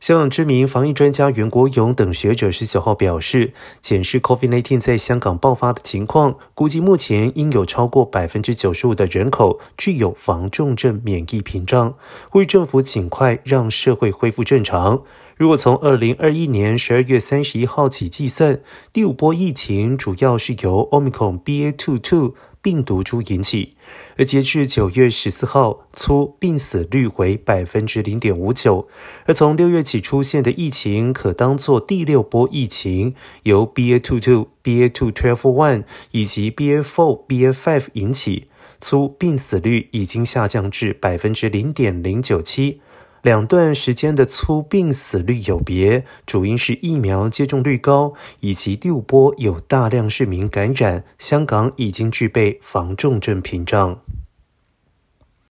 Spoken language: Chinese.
香港知名防疫专家袁国勇等学者十九号表示，检视 COVID-19 在香港爆发的情况，估计目前应有超过百分之九十五的人口具有防重症免疫屏障，呼吁政府尽快让社会恢复正常。如果从二零二一年十二月三十一号起计算，第五波疫情主要是由 Omicron BA.2.2。病毒株引起，而截至九月十四号，粗病死率为百分之零点五九。而从六月起出现的疫情，可当作第六波疫情，由 BA two two、BA two twelve one 以及 BA four、BA five 引起，粗病死率已经下降至百分之零点零九七。两段时间的粗病死率有别，主因是疫苗接种率高，以及六波有大量市民感染。香港已经具备防重症屏障。